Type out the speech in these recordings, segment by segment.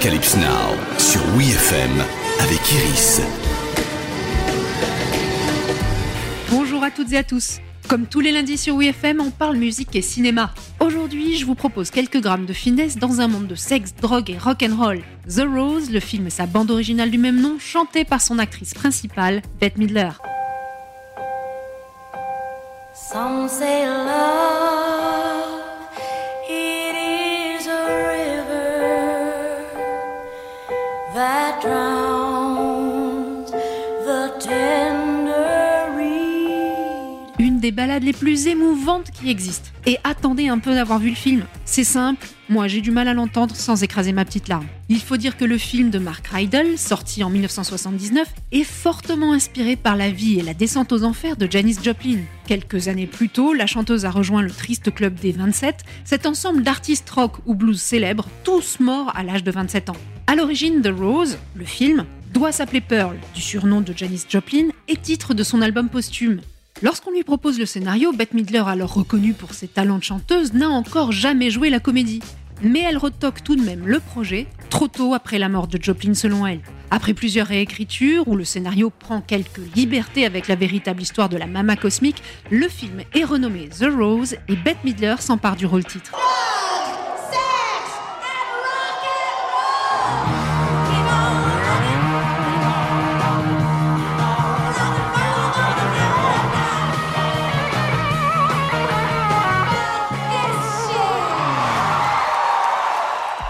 Apocalypse Now sur WeFM avec Iris. Bonjour à toutes et à tous. Comme tous les lundis sur WeFM, on parle musique et cinéma. Aujourd'hui, je vous propose quelques grammes de finesse dans un monde de sexe, drogue et rock'n'roll. The Rose, le film et sa bande originale du même nom, chantée par son actrice principale, Bette Midler. Some say love, Une des ballades les plus émouvantes qui existent. Et attendez un peu d'avoir vu le film. C'est simple, moi j'ai du mal à l'entendre sans écraser ma petite larme. Il faut dire que le film de Mark Rydell, sorti en 1979, est fortement inspiré par la vie et la descente aux enfers de Janis Joplin. Quelques années plus tôt, la chanteuse a rejoint le triste club des 27, cet ensemble d'artistes rock ou blues célèbres, tous morts à l'âge de 27 ans. À l'origine, The Rose, le film, doit s'appeler Pearl, du surnom de Janis Joplin, et titre de son album posthume. Lorsqu'on lui propose le scénario, Bette Midler, alors reconnue pour ses talents de chanteuse, n'a encore jamais joué la comédie. Mais elle retoque tout de même le projet, trop tôt après la mort de Joplin selon elle. Après plusieurs réécritures, où le scénario prend quelques libertés avec la véritable histoire de la mama cosmique, le film est renommé The Rose et Bette Midler s'empare du rôle titre.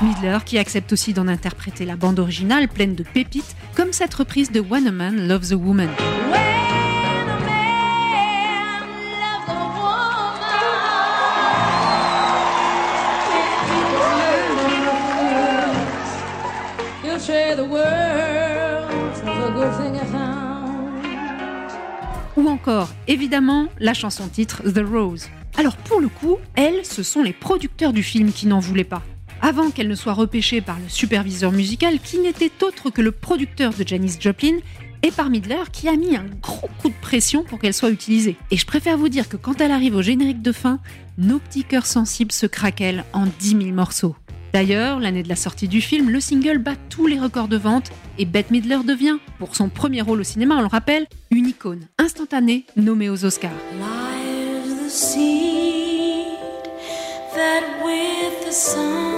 Midler qui accepte aussi d'en interpréter la bande originale pleine de pépites, comme cette reprise de When a Man Loves a Woman. Ou encore, évidemment, la chanson titre The Rose. Alors pour le coup, elles, ce sont les producteurs du film qui n'en voulaient pas. Avant qu'elle ne soit repêchée par le superviseur musical qui n'était autre que le producteur de Janis Joplin et par Midler qui a mis un gros coup de pression pour qu'elle soit utilisée. Et je préfère vous dire que quand elle arrive au générique de fin, nos petits cœurs sensibles se craquellent en 10 000 morceaux. D'ailleurs, l'année de la sortie du film, le single bat tous les records de vente et Bette Midler devient, pour son premier rôle au cinéma, on le rappelle, une icône instantanée nommée aux Oscars. the that with the sun's